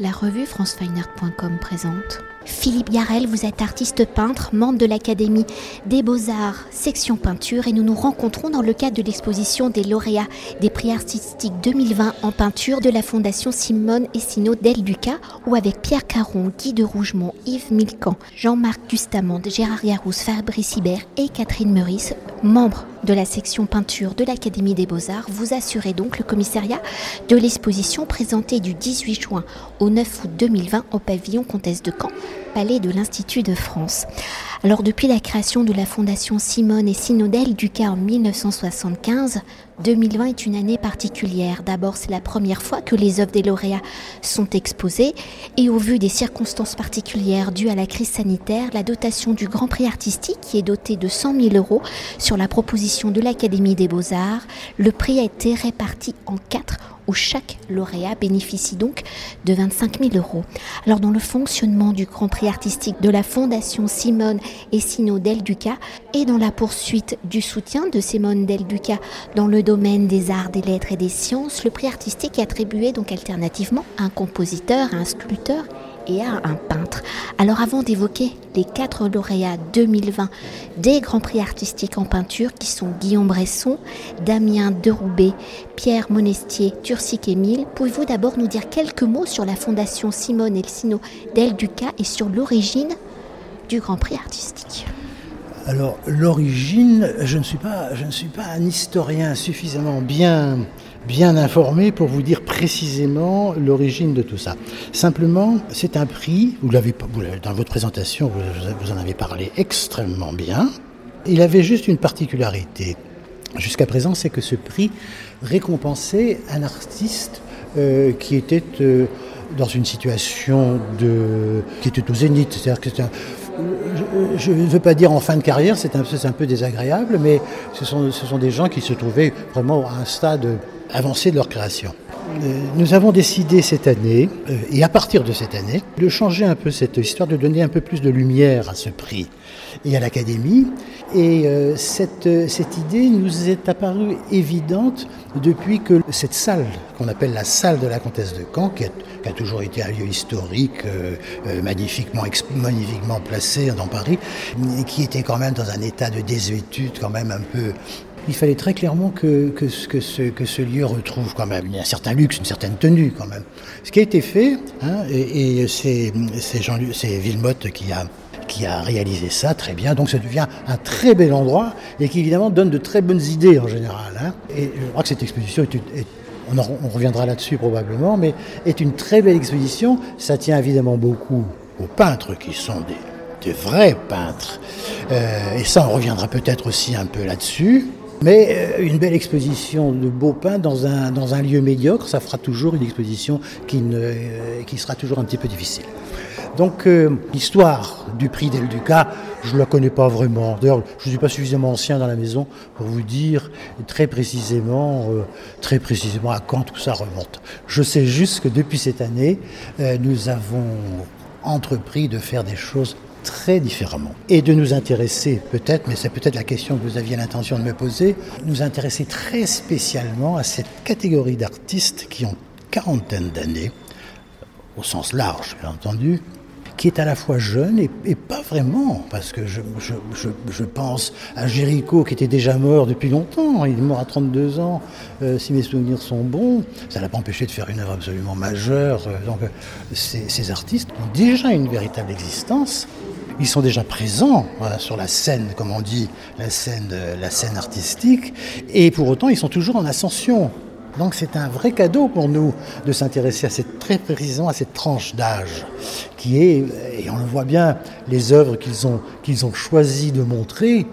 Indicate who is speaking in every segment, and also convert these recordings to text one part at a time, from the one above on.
Speaker 1: La revue francefineart.com présente. Philippe Garel, vous êtes artiste peintre, membre de l'Académie des Beaux-Arts, section peinture, et nous nous rencontrons dans le cadre de l'exposition des lauréats des prix artistiques 2020 en peinture de la Fondation Simone et Sino Del Duca, ou avec Pierre Caron, Guy de Rougemont, Yves Milcan, Jean-Marc Gustamande, Gérard Yarousse, Fabrice Hibert et Catherine Meurice, membres de la section peinture de l'Académie des Beaux-Arts, vous assurez donc le commissariat de l'exposition présentée du 18 juin au 9 août 2020 au pavillon Comtesse de Caen, palais de l'Institut de France. Alors depuis la création de la Fondation Simone et Synodel Ducas en 1975, 2020 est une année particulière. D'abord, c'est la première fois que les œuvres des lauréats sont exposées et au vu des circonstances particulières dues à la crise sanitaire, la dotation du Grand Prix artistique qui est dotée de 100 000 euros sur la proposition de l'Académie des Beaux-Arts, le prix a été réparti en quatre où chaque lauréat bénéficie donc de 25 000 euros. Alors dans le fonctionnement du Grand Prix artistique de la Fondation Simone et Sino Del Duca et dans la poursuite du soutien de Simone Del Duca dans le domaine des arts, des lettres et des sciences, le prix artistique est attribué donc alternativement à un compositeur, à un sculpteur et à un peintre. Alors avant d'évoquer les quatre lauréats 2020 des Grands Prix artistiques en peinture qui sont Guillaume Bresson, Damien Deroubet, Pierre Monestier, Turcic Émile, pouvez-vous d'abord nous dire quelques mots sur la fondation Simone Elsino Del Duca et sur l'origine du Grand Prix artistique?
Speaker 2: Alors l'origine, je ne suis pas, je ne suis pas un historien suffisamment bien bien informé pour vous dire précisément l'origine de tout ça. Simplement, c'est un prix, vous l'avez dans votre présentation, vous, en avez parlé extrêmement bien. Il avait juste une particularité. Jusqu'à présent, c'est que ce prix récompensait un artiste euh, qui était euh, dans une situation de, qui était au zénith. C'est-à-dire que je ne veux pas dire en fin de carrière, c'est un, peu désagréable, mais ce sont des gens qui se trouvaient vraiment à un stade avancée de leur création. Euh, nous avons décidé cette année, euh, et à partir de cette année, de changer un peu cette histoire, de donner un peu plus de lumière à ce prix et à l'Académie. Et euh, cette, cette idée nous est apparue évidente depuis que cette salle, qu'on appelle la salle de la comtesse de Caen, qui a, toujours été un lieu historique, magnifiquement, magnifiquement placé dans Paris, et qui était quand même dans un état de désuétude quand même un peu il fallait très clairement que, que, ce, que ce lieu retrouve quand même un certain luxe, une certaine tenue quand même. Ce qui a été fait, hein, et, c'est Villemotte qui a, qui a réalisé ça très bien, donc ça devient un très bel endroit et qui évidemment donne de très bonnes idées en général. Hein. Et je crois que cette exposition on, reviendra là-dessus probablement, mais est une très belle exposition. Ça tient évidemment beaucoup aux peintres qui sont des, des vrais peintres. Euh, et ça, on reviendra peut-être aussi un peu là-dessus. Mais euh, une belle exposition de beaux peints dans un, dans un lieu médiocre, ça fera toujours une exposition qui, euh, qui sera toujours un petit peu difficile. Donc euh, l'histoire du prix Del Duca, je ne la connais pas vraiment. D'ailleurs, je ne suis pas suffisamment ancien dans la maison pour vous dire très précisément, très précisément à quand tout ça remonte. Je sais juste que depuis cette année, nous avons entrepris de faire des choses très différemment. Et de nous intéresser peut-être, mais c'est peut-être la question que vous aviez l'intention de me poser, nous intéresser très spécialement à cette catégorie d'artistes qui ont quarantaine d'années, au sens large bien entendu, qui est à la fois jeune et, pas vraiment, parce que je, je, pense à Géricault qui était déjà mort depuis longtemps, il est mort à 32 ans, euh, si mes souvenirs sont bons, ça l'a pas empêché de faire une œuvre absolument majeure, euh, donc euh, ces, artistes ont déjà une véritable existence, ils sont déjà présents sur la scène, comme on dit, la scène, la scène artistique, et pour autant ils sont toujours en ascension. Donc c'est un vrai cadeau pour nous de s'intéresser à cette, très précisément à cette tranche d'âge qui est, et on le voit bien, les œuvres qu'ils ont, qu'ils ont choisi de montrer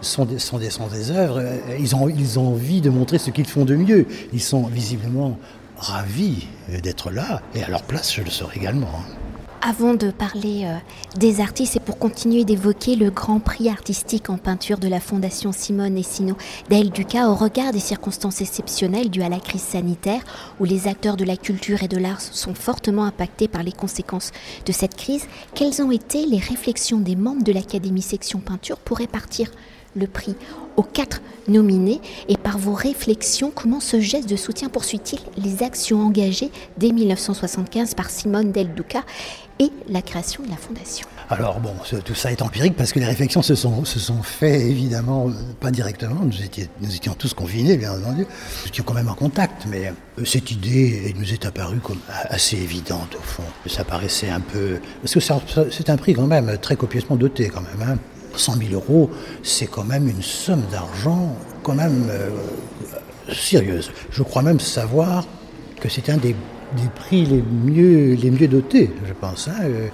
Speaker 2: sont des, sont des, sont des œuvres, ils ont, ils ont envie de montrer ce qu'ils font de mieux. Ils sont visiblement ravis d'être là, et à leur place, je le serai également.
Speaker 1: Avant de parler euh, des artistes et pour continuer d'évoquer le grand prix artistique en peinture de la Fondation Simone et Sino d'El Duca au regard des circonstances exceptionnelles dues à la crise sanitaire où les acteurs de la culture et de l'art sont fortement impactés par les conséquences de cette crise, quelles ont été les réflexions des membres de l'Académie section peinture pour répartir le prix aux quatre nominés et par vos réflexions, comment ce geste de soutien poursuit-il les actions engagées dès 1975 par Simone Del Duca et la création de la fondation?
Speaker 2: Alors bon, tout ça est empirique parce que les réflexions se sont, se faites évidemment euh, pas directement. Nous, nous étions tous confinés, bien entendu. Nous étions quand même en contact, mais euh, cette idée nous est apparue comme assez évidente au fond. Ça paraissait un peu... Parce que c'est un prix quand même très copieusement doté quand même. Hein. 100 000 euros, c'est quand même une somme d'argent quand même euh, sérieuse. Je crois même savoir que c'est un des, prix les mieux, les mieux dotés, je pense. Hein. Euh,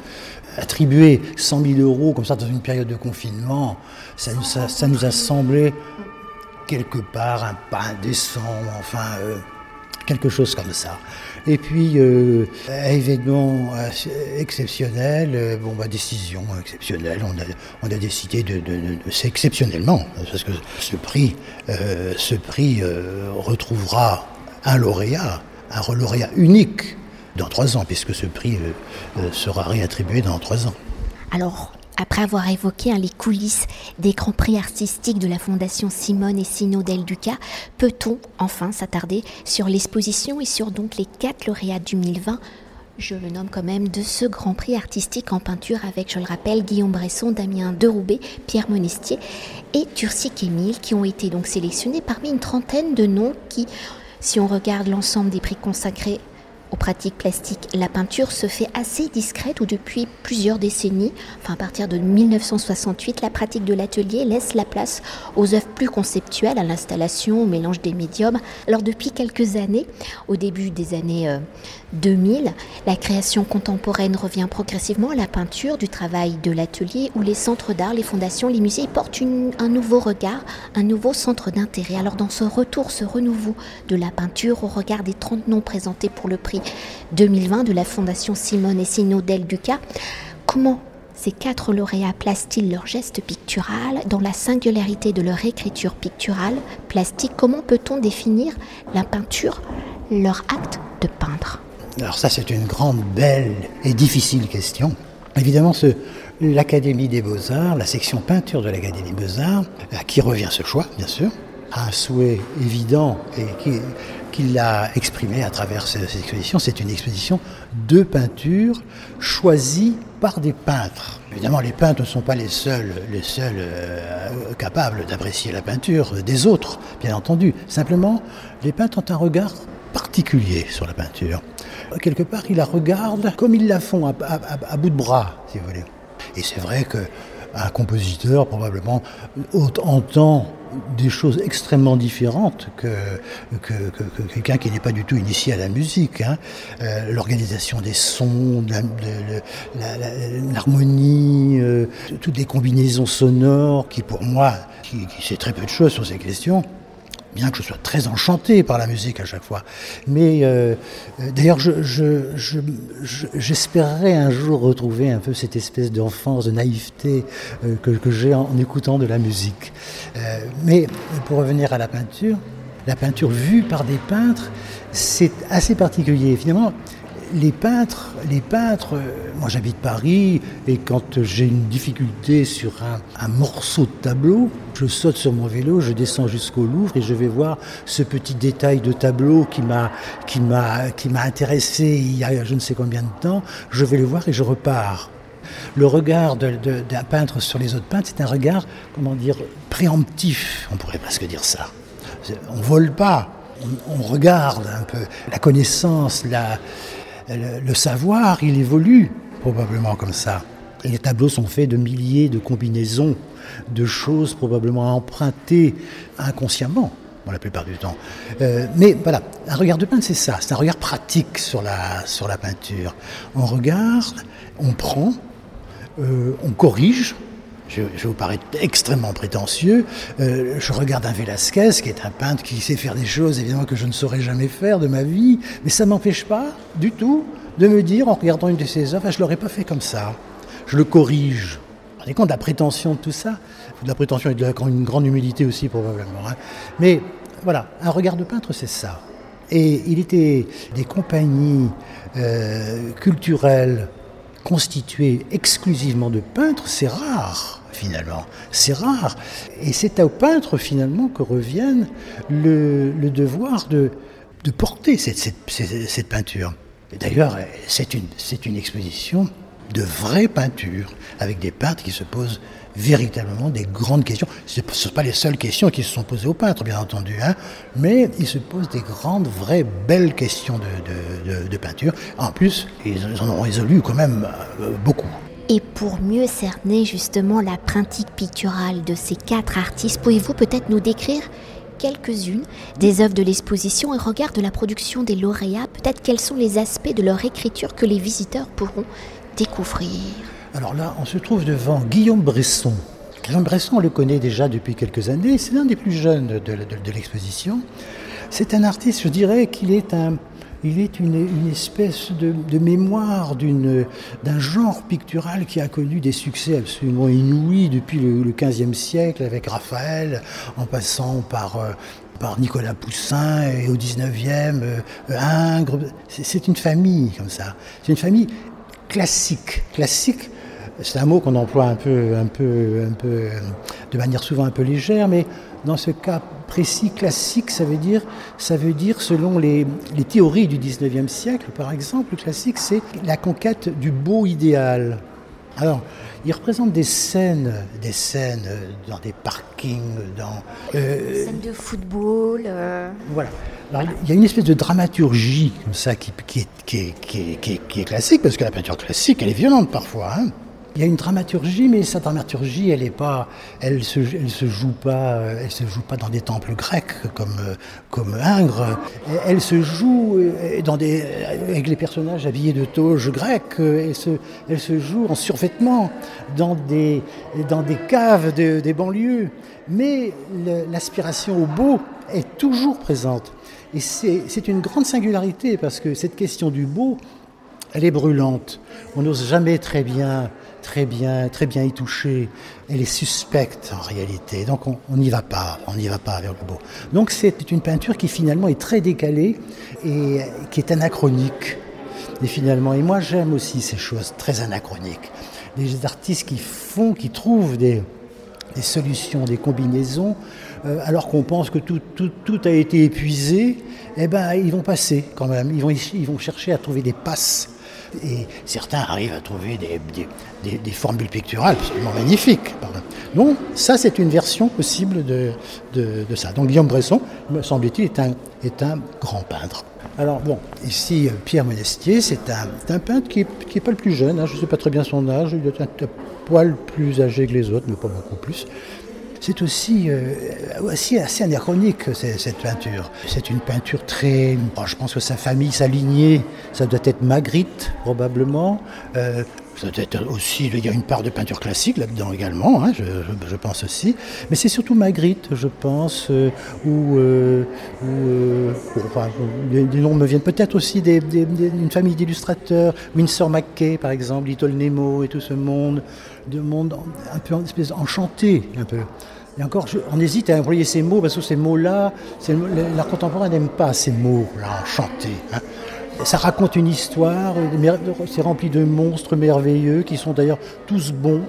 Speaker 2: attribuer 100 000 euros comme ça dans une période de confinement, ça nous a, semblé quelque part un pas indécent, enfin euh, quelque chose comme ça. Et puis, euh, événement exceptionnel, euh, bon, bah, décision exceptionnelle, on a, décidé de, c'est exceptionnellement, parce que ce prix, euh, ce prix retrouvera un lauréat, un lauréat unique dans trois ans, puisque ce prix sera réattribué dans trois ans.
Speaker 1: Alors, après avoir évoqué les coulisses des grands prix artistiques de la Fondation Simone et Sino Del Duca, peut-on enfin s'attarder sur l'exposition et sur donc les quatre lauréats du 2020 je le nomme quand même, de ce Grand Prix artistique en peinture avec, je le rappelle, Guillaume Bresson, Damien Deroubet, Pierre Monestier et Turcic Émile, qui ont été donc sélectionnés parmi une trentaine de noms qui, si on regarde l'ensemble des prix consacrés aux pratiques plastiques, la peinture se fait assez discrète ou depuis plusieurs décennies, enfin à partir de 1968, la pratique de l'atelier laisse la place aux œuvres plus conceptuelles, à l'installation, au mélange des médiums. Alors depuis quelques années, au début des années 2000, euh, la création contemporaine revient progressivement à la peinture, du travail de l'atelier où les centres d'art, les fondations, les musées portent un nouveau regard, un nouveau centre d'intérêt. Alors dans ce retour, ce renouveau de la peinture au regard des 30 noms présentés pour le prix 2020 de la Fondation Simone et Sino Del Duca. Comment ces quatre lauréats placent-ils leur geste pictural dans la singularité de leur écriture picturale, plastique? Comment peut-on définir la peinture, leur acte de peindre?
Speaker 2: Alors ça c'est une grande, belle et difficile question. Évidemment, l'Académie des Beaux-Arts, la section peinture de l'Académie des Beaux-Arts, à qui revient ce choix, bien sûr, a un souhait évident et qui, qu'il a exprimé à travers cette exposition. C'est une exposition de peinture choisie par des peintres. Évidemment, les peintres ne sont pas les seuls, les seuls euh, capables d'apprécier la peinture des autres, bien entendu. Simplement, les peintres ont un regard particulier sur la peinture. Quelque part, ils la regardent comme ils la font, à, bout de bras, si vous voulez. Et c'est vrai qu'un compositeur, probablement, entend des choses extrêmement différentes que, que, quelqu'un qui n'est pas du tout initié à la musique. Hein. Euh, l'organisation des sons, l'harmonie, euh, toutes les combinaisons sonores qui pour moi, qui, qui sait très peu de choses sur ces questions, bien que je sois très enchanté par la musique à chaque fois. Mais euh, euh, d'ailleurs, j'espérerais un jour retrouver un peu cette espèce d'enfance, de naïveté euh, que, j'ai en, écoutant de la musique. mais pour revenir à la peinture, la peinture vue par des peintres, c'est assez particulier. Finalement, les peintres, les peintres, euh, moi j'habite Paris et quand j'ai une difficulté sur un, morceau de tableau, je saute sur mon vélo, je descends jusqu'au Louvre et je vais voir ce petit détail de tableau qui m'a qui m'a qui m'a intéressé il y a je ne sais combien de temps. Je vais le voir et je repars. Le regard d'un peintre sur les autres peintres, c'est un regard, comment dire, préemptif, on pourrait presque dire ça. On vole pas, on regarde un peu la connaissance, la, le, savoir, il évolue probablement comme ça. Les tableaux sont faits de milliers de combinaisons, de choses probablement empruntées inconsciemment, la plupart du temps. Euh, mais voilà, un regard de peintre, c'est ça, c'est un regard pratique sur la, sur la peinture. On regarde, on prend, euh, on corrige, je, vais vous paraître extrêmement prétentieux, euh, je regarde un Velasquez, qui est un peintre qui sait faire des choses évidemment que je ne saurais jamais faire de ma vie, mais ça ne m'empêche pas du tout de me dire en regardant une de ses œuvres, ah, je ne l'aurais pas fait comme ça. Je le corrige. Vous rendez compte de la prétention de tout ça De la prétention et de une grande humilité aussi probablement. Hein. Mais voilà, un regard de peintre, c'est ça. Et il était des compagnies euh, culturelles constituées exclusivement de peintres, c'est rare finalement. C'est rare. Et c'est au peintre finalement que revienne le, devoir de, porter cette, peinture. D'ailleurs, c'est une, exposition de vraie peinture, avec des peintres qui se posent véritablement des grandes questions. Ce ne sont pas les seules questions qui se sont posées aux peintres, bien entendu, hein, mais ils se posent des grandes, vraies, belles questions de, de, peinture. En plus, ils en ont résolu quand même euh, beaucoup.
Speaker 1: Et pour mieux cerner justement la pratique picturale de ces quatre artistes, pouvez-vous peut-être nous décrire quelques-unes des œuvres de l'exposition et regard de la production des lauréats, peut-être quels sont les aspects de leur écriture que les visiteurs pourront découvrir?
Speaker 2: Alors là, on se trouve devant Guillaume Bresson. Guillaume Bresson, on le connaît déjà depuis quelques années, c'est l'un des plus jeunes de, l'exposition. C'est un artiste, je dirais qu'il est un, il est une, espèce de, mémoire d'un genre pictural qui a connu des succès absolument inouïs depuis le, XVe siècle avec Raphaël, en passant par, euh, par Nicolas Poussin et au XIXe, euh, Ingres. C'est une famille comme ça. C'est une famille classique, classique c'est un mot qu'on emploie un peu, un peu, un peu, de manière souvent un peu légère, mais dans ce cas précis, classique, ça veut dire, ça veut dire selon les, théories du 19e siècle, par exemple, le classique, c'est la conquête du beau idéal. Alors, il représente des scènes, des scènes dans des parkings, dans...
Speaker 1: Euh, scènes de football. Euh.
Speaker 2: Voilà. Alors, il y a une espèce de dramaturgie comme ça qui, qui, est, qui, est, classique, parce que la peinture classique, elle est violente parfois. Hein il y a une dramaturgie, mais cette dramaturgie, elle est pas, elle se, joue pas, elle se joue pas dans des temples grecs comme comme Ingres. Elle se joue euh, dans des, avec les personnages habillés de toges grecques. Elle se, elle se joue en survêtement dans des dans des caves des banlieues. Mais l'aspiration au beau est toujours présente. Et c'est une grande singularité parce que cette question du beau, elle est brûlante. On n'ose jamais très bien très bien, très bien y toucher. Elle est suspecte en réalité, donc on n'y va pas, on n'y va pas vers le beau. Donc c'est une peinture qui finalement est très décalée et qui est anachronique. Et finalement, et moi j'aime aussi ces choses très anachroniques. Les artistes qui font, qui trouvent des, des solutions, des combinaisons, euh, alors qu'on pense que tout, tout, tout, a été épuisé, eh ben, ils vont passer quand même. Ils vont, ils vont chercher à trouver des passes et certains arrivent à trouver des, formules picturales absolument magnifiques. Donc ça, c'est une version possible de, ça. Donc Guillaume Bresson, me semble-t-il, est un, est un grand peintre. Alors bon, ici Pierre Monestier, c'est un, peintre qui n'est pas le plus jeune, hein. je ne sais pas très bien son âge, il est un, un poil plus âgé que les autres, mais pas beaucoup plus. C'est aussi, euh, aussi assez anachronique cette peinture. C'est une peinture très. je pense que sa famille, sa lignée, ça doit être Magritte probablement. Euh, ça doit être aussi, il y a une part de peinture classique là-dedans également, hein, je, pense aussi. Mais c'est surtout Magritte, je pense, euh, ou, enfin, les, noms me viennent peut-être aussi d'une famille d'illustrateurs, Winsor McKay par exemple, Little Nemo et tout ce monde de monde un peu enchanté, un peu. Et encore, on hésite à employer ces mots parce que ces mots-là, l'art contemporain n'aime pas ces mots-là, enchanté. Hein. Ça raconte une histoire, c'est rempli de monstres merveilleux qui sont d'ailleurs tous bons.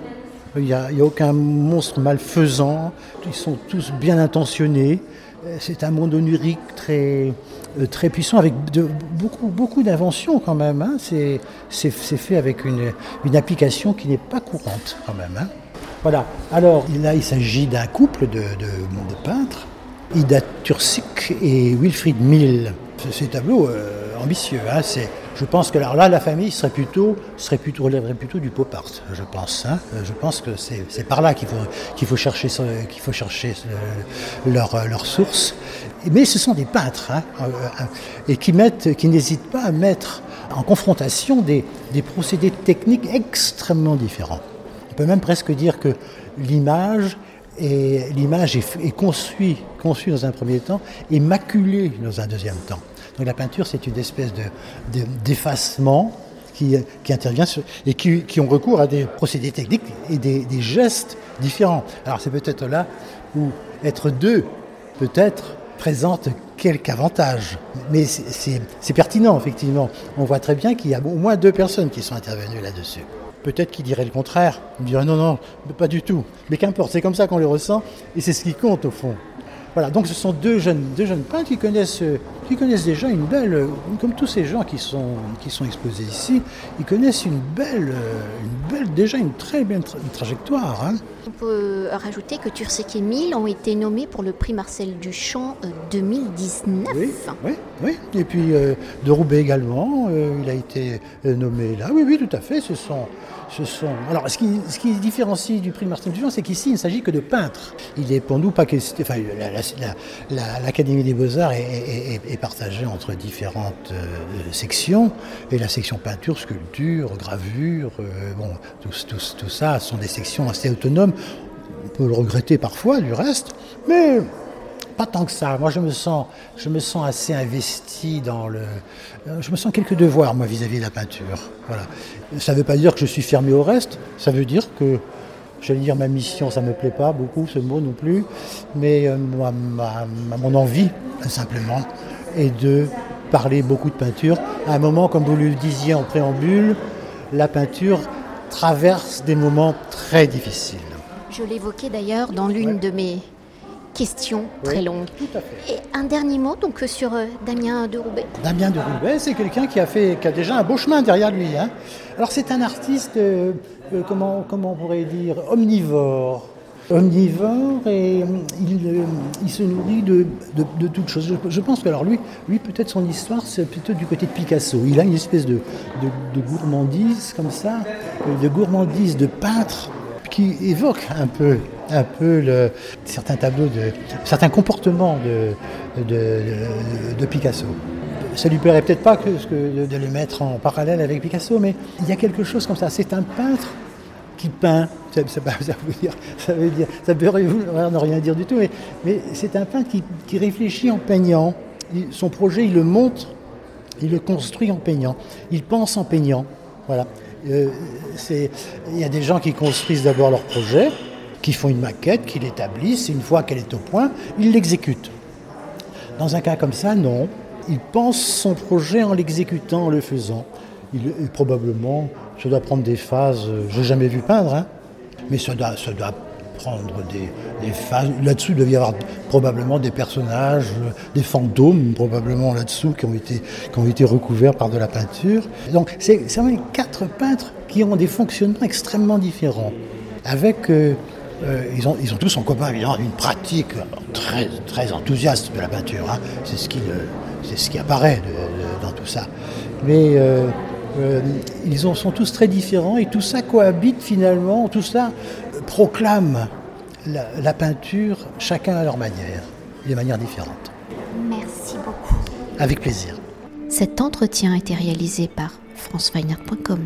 Speaker 2: Il n'y a, aucun monstre malfaisant, ils sont tous bien intentionnés. C'est un monde onirique très, euh, très puissant, avec beaucoup, beaucoup d'inventions quand même. Hein. C'est fait avec une, application qui n'est pas courante quand même. Hein. Voilà. Alors là, il s'agit d'un couple de, peintres, Ida Tursik et Wilfried Mill. Ces tableaux euh, ambitieux. Hein. Je pense que alors là, la famille serait plutôt, serait plutôt, relèverait plutôt du pop art, je pense. Hein. Je pense que c'est par là qu'il faut, qu'il faut chercher, qu'il faut chercher euh, leur, leur source. Mais ce sont des peintres hein, euh, et qui, mettent, qui n'hésitent pas à mettre en confrontation des, des procédés techniques extrêmement différents. On peut même presque dire que l'image est, l'image est, conçue, conçue dans un premier temps et maculée dans un deuxième temps. La peinture, c'est une espèce de, d'effacement qui, intervient et qui, ont recours à des procédés techniques et des, gestes différents. Alors c'est peut-être là où être deux, peut-être, présente quelque avantage. Mais c'est pertinent, effectivement. On voit très bien qu'il y a au moins deux personnes qui sont intervenues là-dessus. Peut-être qu'il dirait le contraire. Il dirait non, non, pas du tout. Mais qu'importe, c'est comme ça qu'on les ressent et c'est ce qui compte au fond. Voilà, donc ce sont deux jeunes, deux jeunes peintres qui connaissent, qui connaissent déjà une belle, comme tous ces gens qui sont, qui sont exposés ici, ils connaissent une belle, une belle déjà une très belle trajectoire. Hein.
Speaker 1: On peut rajouter que Tursek et Emile ont été nommés pour le prix Marcel Duchamp 2019.
Speaker 2: Oui, oui, oui. Et puis euh, de Roubaix également, euh, il a été nommé là. Oui, oui, tout à fait. Ce sont, ce sont... Alors, ce qui, ce qui différencie du prix Marcel Duchamp, c'est qu'ici, il ne s'agit que de peintres. Il est pour nous pas que. Enfin, l'Académie des Beaux-Arts est, est, partagée entre différentes euh, sections. Et la section peinture, sculpture, gravure, euh, bon, tout, tout, tout ça sont des sections assez autonomes. On peut le regretter parfois, du reste, mais pas tant que ça. Moi, je me sens, je me sens assez investi dans le. Euh, je me sens quelques devoirs, moi, vis-à-vis de la peinture. Voilà. Ça ne veut pas dire que je suis fermé au reste. Ça veut dire que, j'allais dire, ma mission, ça ne me plaît pas beaucoup, ce mot non plus. Mais euh, mon envie, simplement, est de parler beaucoup de peinture. À un moment, comme vous le disiez en préambule, la peinture traverse des moments très difficiles.
Speaker 1: Je l'évoquais d'ailleurs dans l'une de mes question très longue. Et un dernier mot donc sur euh, Damien de Roubaix.
Speaker 2: Damien de Roubaix, c'est quelqu'un qui a fait, qui a déjà un beau chemin derrière lui. Hein. Alors c'est un artiste, euh, euh, comment, comment on pourrait dire, omnivore. Omnivore et il, se nourrit de, de, toutes choses. Je, pense que alors lui, lui peut-être son histoire, c'est plutôt du côté de Picasso. Il a une espèce de, de gourmandise comme ça, de gourmandise de peintre qui évoque un peu un peu le, certains tableaux, de, certains comportements de, de, Picasso. Ça lui plairait peut-être pas de, les mettre en parallèle avec Picasso, mais il y a quelque chose comme ça. C'est un peintre qui peint. Ça, ça, veut dire, ça veut dire, ça peut rien dire du tout, mais, c'est un peintre qui, qui, réfléchit en peignant. son projet, il le montre, il le construit en peignant. Il pense en peignant. Voilà. Euh, il y a des gens qui construisent d'abord leur projet, qui font une maquette, qui l'établissent, et une fois qu'elle est au point, ils l'exécutent. Dans un cas comme ça, non. Il pense son projet en l'exécutant, en le faisant. Il, probablement, ça doit prendre des phases, euh, je n'ai jamais vu peindre, hein, mais ça doit, ça doit prendre des, phases. Là-dessous, il doit y avoir probablement des personnages, euh, des fantômes, probablement là-dessous, qui, ont été, qui ont été recouverts par de la peinture. Donc, c'est vraiment quatre peintres qui ont des fonctionnements extrêmement différents, avec euh, ils, ont, ils ont tous en commun évidemment une pratique très, très enthousiaste de la peinture. Hein. C'est ce, qui, ce qui apparaît dans tout ça. Mais euh, ils sont tous très différents et tout ça cohabite finalement, tout ça proclame la, la peinture, chacun à leur manière, de manières différentes.
Speaker 1: Merci beaucoup.
Speaker 2: Avec plaisir.
Speaker 1: Cet entretien a été réalisé par franceweiner.com.